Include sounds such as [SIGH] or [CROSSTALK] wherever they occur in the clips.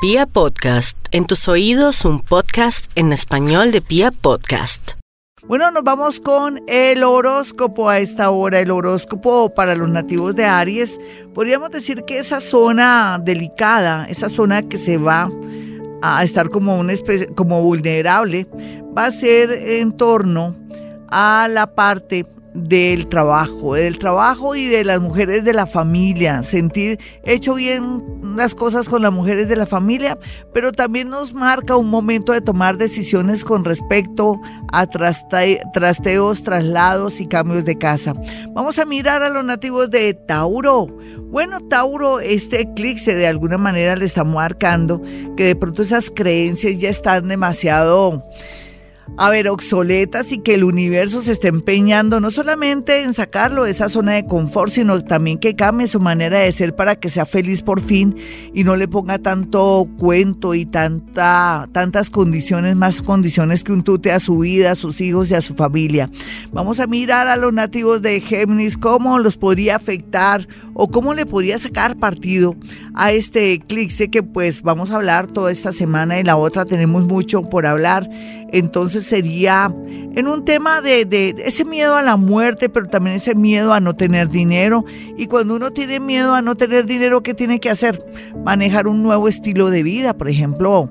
Pia Podcast, en tus oídos un podcast en español de Pia Podcast. Bueno, nos vamos con el horóscopo a esta hora. El horóscopo para los nativos de Aries. Podríamos decir que esa zona delicada, esa zona que se va a estar como una especie, como vulnerable, va a ser en torno a la parte del trabajo, del trabajo y de las mujeres de la familia, sentir hecho bien las cosas con las mujeres de la familia, pero también nos marca un momento de tomar decisiones con respecto a trasteos, traslados y cambios de casa. Vamos a mirar a los nativos de Tauro. Bueno, Tauro, este eclipse de alguna manera le está marcando que de pronto esas creencias ya están demasiado a ver, obsoletas y que el universo se esté empeñando no solamente en sacarlo de esa zona de confort, sino también que cambie su manera de ser para que sea feliz por fin y no le ponga tanto cuento y tanta, tantas condiciones, más condiciones que un tute a su vida, a sus hijos y a su familia. Vamos a mirar a los nativos de Géminis, cómo los podría afectar o cómo le podría sacar partido a este eclipse que pues vamos a hablar toda esta semana y la otra tenemos mucho por hablar. Entonces sería en un tema de, de, ese miedo a la muerte, pero también ese miedo a no tener dinero. Y cuando uno tiene miedo a no tener dinero, ¿qué tiene que hacer? Manejar un nuevo estilo de vida, por ejemplo,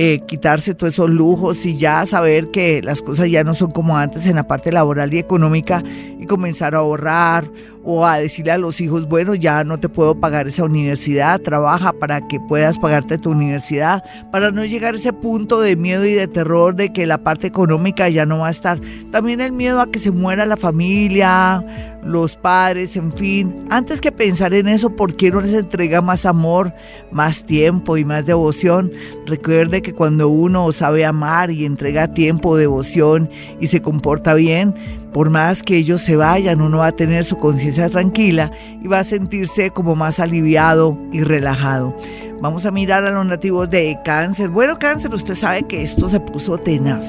eh, quitarse todos esos lujos y ya saber que las cosas ya no son como antes en la parte laboral y económica y comenzar a ahorrar o a decirle a los hijos, bueno, ya no te puedo pagar esa universidad, trabaja para que puedas pagarte tu universidad, para no llegar a ese punto de miedo y de terror de que la parte económica ya no va a estar. También el miedo a que se muera la familia, los padres, en fin. Antes que pensar en eso, ¿por qué no les entrega más amor, más tiempo y más devoción? Recuerde que cuando uno sabe amar y entrega tiempo, devoción y se comporta bien, por más que ellos se vayan, uno va a tener su conciencia tranquila y va a sentirse como más aliviado y relajado. Vamos a mirar a los nativos de cáncer. Bueno, cáncer, usted sabe que esto se puso tenaz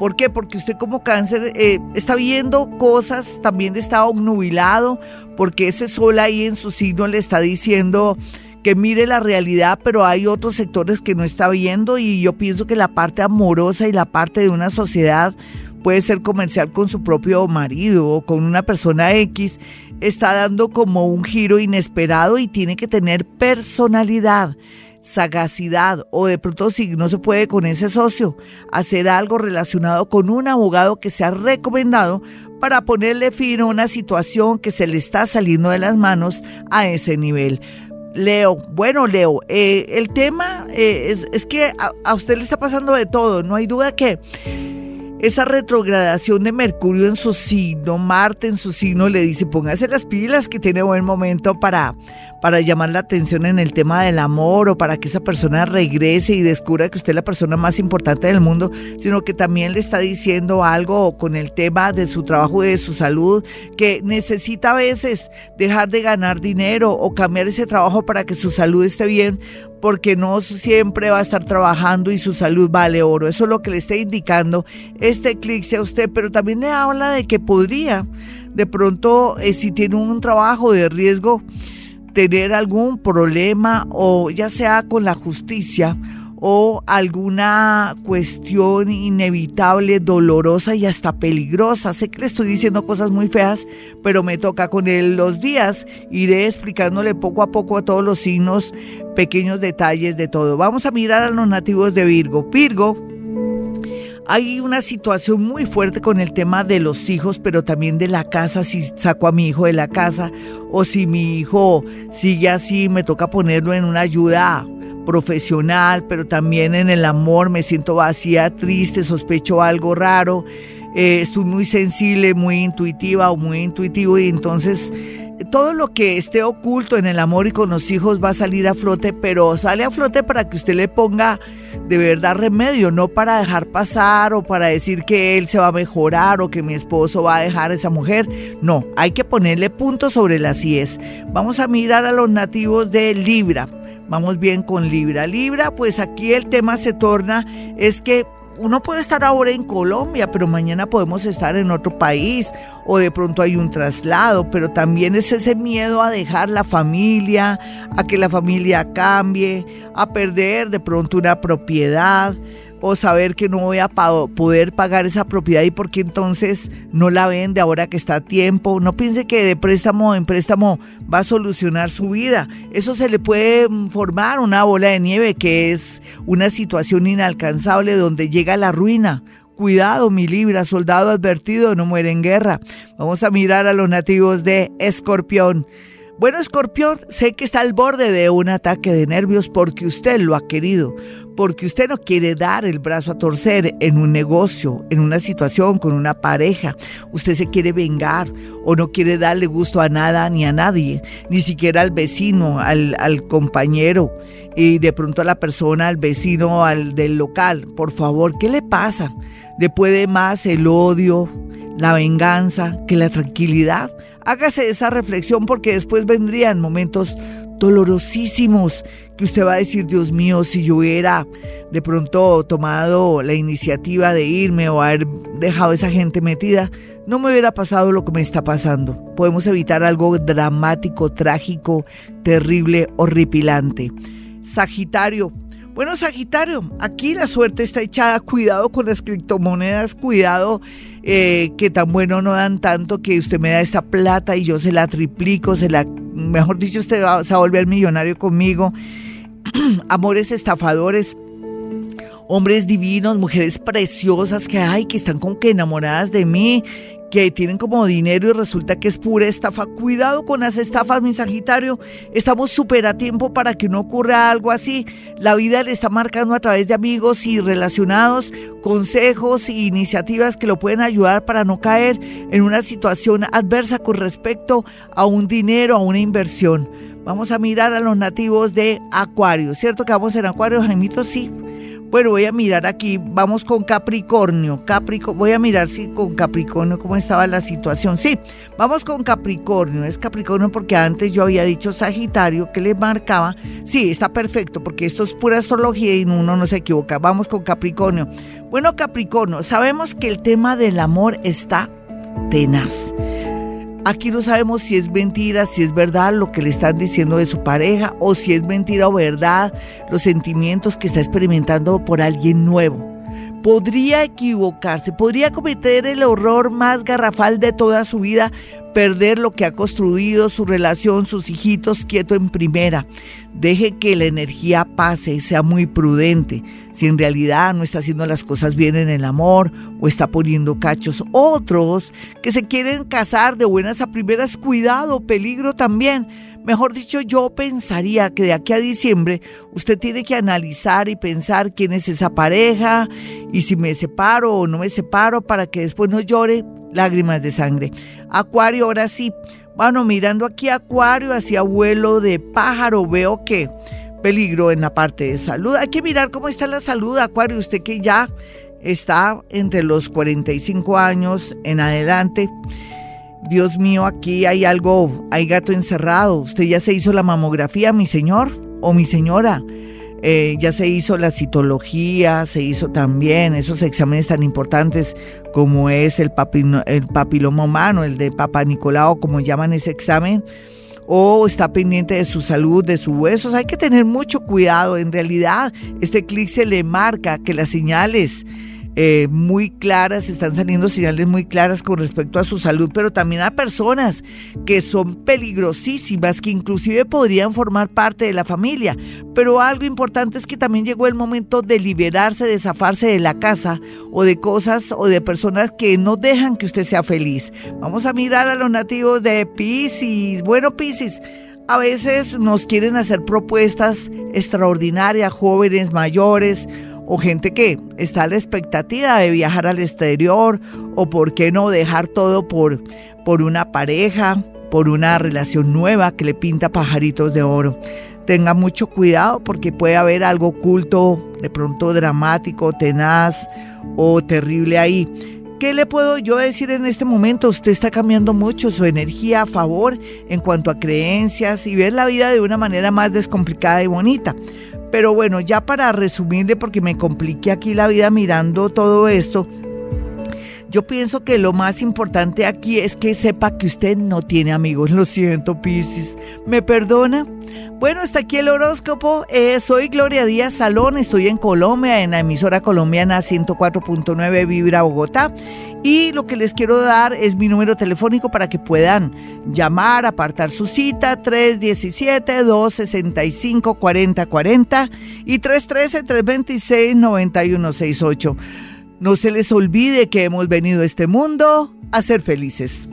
¿Por qué? Porque usted como cáncer eh, está viendo cosas, también está obnubilado, porque ese sol ahí en su signo le está diciendo que mire la realidad, pero hay otros sectores que no está viendo y yo pienso que la parte amorosa y la parte de una sociedad puede ser comercial con su propio marido o con una persona X, está dando como un giro inesperado y tiene que tener personalidad sagacidad o de pronto si no se puede con ese socio, hacer algo relacionado con un abogado que sea recomendado para ponerle fin a una situación que se le está saliendo de las manos a ese nivel. Leo, bueno Leo, eh, el tema eh, es, que a usted le está pasando de todo, no hay duda que esa retrogradación de Mercurio en su signo, Marte en su signo, le dice, póngase las pilas que tiene buen momento para, para llamar la atención en el tema del amor o para que esa persona regrese y descubra que usted es la persona más importante del mundo, sino que también le está diciendo algo con el tema de su trabajo y de su salud, que necesita a veces dejar de ganar dinero o cambiar ese trabajo para que su salud esté bien, porque no siempre va a estar trabajando y su salud vale oro. Eso es lo que le está indicando este eclipse a usted, pero también le habla de que podría, de pronto, eh, si tiene un trabajo de riesgo, tener algún problema o ya sea con la justicia o alguna cuestión inevitable, dolorosa y hasta peligrosa. Sé que le estoy diciendo cosas muy feas, pero me toca con él los días. Iré explicándole poco a poco a todos los signos, pequeños detalles de todo. Vamos a mirar a los nativos de Virgo. Virgo hay una situación muy fuerte con el tema de los hijos, pero también de la casa, si saco a mi hijo de la casa o si mi hijo sigue así, me toca ponerlo en una ayuda profesional, pero también en el amor, me siento vacía, triste, sospecho algo raro, eh, estoy muy sensible, muy intuitiva o muy intuitivo y entonces todo lo que esté oculto en el amor y con los hijos va a salir a flote, pero sale a flote para que usted le ponga de verdad remedio, no para dejar pasar o para decir que él se va a mejorar o que mi esposo va a dejar a esa mujer. No, hay que ponerle punto sobre las IES. Vamos a mirar a los nativos de Libra. Vamos bien con Libra. Libra, pues aquí el tema se torna es que uno puede estar ahora en Colombia, pero mañana podemos estar en otro país o de pronto hay un traslado, pero también es ese miedo a dejar la familia, a que la familia cambie, a perder de pronto una propiedad o saber que no voy a poder pagar esa propiedad y porque entonces no la vende ahora que está a tiempo. No piense que de préstamo en préstamo va a solucionar su vida. Eso se le puede mm, formar una bola de nieve que es una situación inalcanzable donde llega la ruina. Cuidado, mi libra, soldado advertido, no muere en guerra. Vamos a mirar a los nativos de Escorpión. Bueno, Escorpión, sé que está al borde de un ataque de nervios porque usted lo ha querido, porque usted no quiere dar el brazo a torcer en un negocio, en una situación con una pareja. Usted se quiere vengar o no quiere darle gusto a nada ni a nadie, ni siquiera al vecino, al, compañero y de pronto a la persona, al vecino, al del local. Por favor, ¿qué le pasa? ¿Le puede más el odio, la venganza que la tranquilidad? Hágase esa reflexión porque después vendrían momentos dolorosísimos que usted va a decir, Dios mío, si yo hubiera de pronto tomado la iniciativa de irme o haber dejado a esa gente metida, no me hubiera pasado lo que me está pasando. Podemos evitar algo dramático, trágico, terrible, horripilante. Sagitario, bueno, Sagitario, aquí la suerte está echada. Cuidado con las criptomonedas, cuidado eh, que tan bueno no dan tanto que usted me da esta plata y yo se la triplico, se la, mejor dicho, usted va, se va a volver millonario conmigo. [CLEARS THROAT] Amores estafadores, hombres divinos, mujeres preciosas que hay, que están como que enamoradas de mí, que tienen como dinero y resulta que es pura estafa. Cuidado con las estafas, mi Sagitario. Estamos súper a tiempo para que no ocurra algo así. La vida le está marcando a través de amigos y relacionados consejos e iniciativas que lo pueden ayudar para no caer en una situación adversa con respecto a un dinero, a una inversión. Vamos a mirar a los nativos de Acuario. ¿Cierto que vamos en Acuario, Jaimito? Sí. Bueno, voy a mirar aquí, vamos con Capricornio. Capricornio, voy a mirar si con Capricornio cómo estaba la situación. Sí, vamos con Capricornio. Es Capricornio porque antes yo había dicho Sagitario que le marcaba. Sí, está perfecto porque esto es pura astrología y uno no se equivoca. Vamos con Capricornio. Bueno, Capricornio, sabemos que el tema del amor está tenaz. Aquí no sabemos si es mentira, si es verdad lo que le están diciendo de su pareja o si es mentira o verdad los sentimientos que está experimentando por alguien nuevo. Podría equivocarse, podría cometer el horror más garrafal de toda su vida, perder lo que ha construido, su relación, sus hijitos quieto en primera. Deje que la energía pase, sea muy prudente. Si en realidad no está haciendo las cosas bien en el amor o está poniendo cachos, otros que se quieren casar de buenas a primeras, cuidado, peligro también. Mejor dicho, yo pensaría que de aquí a diciembre usted tiene que analizar y pensar quién es esa pareja y si me separo o no me separo para que después no llore lágrimas de sangre. Acuario, ahora sí. Bueno, mirando aquí Acuario hacia vuelo de pájaro, veo que peligro en la parte de salud. Hay que mirar cómo está la salud, Acuario. Usted que ya está entre los 45 años en adelante. Dios mío, aquí hay algo, hay gato encerrado. Usted ya se hizo la mamografía, mi señor o mi señora. Eh, ya se hizo la citología, se hizo también esos exámenes tan importantes como es el, el papiloma humano, el de Papa Nicolau, como llaman ese examen, o está pendiente de su salud, de sus huesos. Hay que tener mucho cuidado. En realidad, este clic se le marca que las señales eh, muy claras, están saliendo señales muy claras con respecto a su salud, pero también a personas que son peligrosísimas, que inclusive podrían formar parte de la familia. Pero algo importante es que también llegó el momento de liberarse, de zafarse de la casa o de cosas o de personas que no dejan que usted sea feliz. Vamos a mirar a los nativos de Pisces. Bueno, Pisces. A veces nos quieren hacer propuestas extraordinarias, jóvenes, mayores, o gente que está a la expectativa de viajar al exterior o por qué no dejar todo por, por una pareja, por una relación nueva que le pinta pajaritos de oro. Tenga mucho cuidado porque puede haber algo oculto, de pronto dramático, tenaz o terrible ahí. ¿Qué le puedo yo decir en este momento? Usted está cambiando mucho su energía a favor en cuanto a creencias y ver la vida de una manera más descomplicada y bonita Pero bueno, ya para resumirle, porque me compliqué aquí la vida mirando todo esto, yo pienso que lo más importante aquí es que sepa que usted no tiene amigos. Lo siento, Piscis. ¿Me perdona? Bueno, está aquí el horóscopo. Eh, soy Gloria Díaz Salón, estoy en Colombia, en la emisora colombiana 104.9 Vibra Bogotá. Y lo que les quiero dar es mi número telefónico para que puedan llamar, apartar su cita, 317-265-4040 y 313-326-9168. No se les olvide que hemos venido a este mundo a ser felices.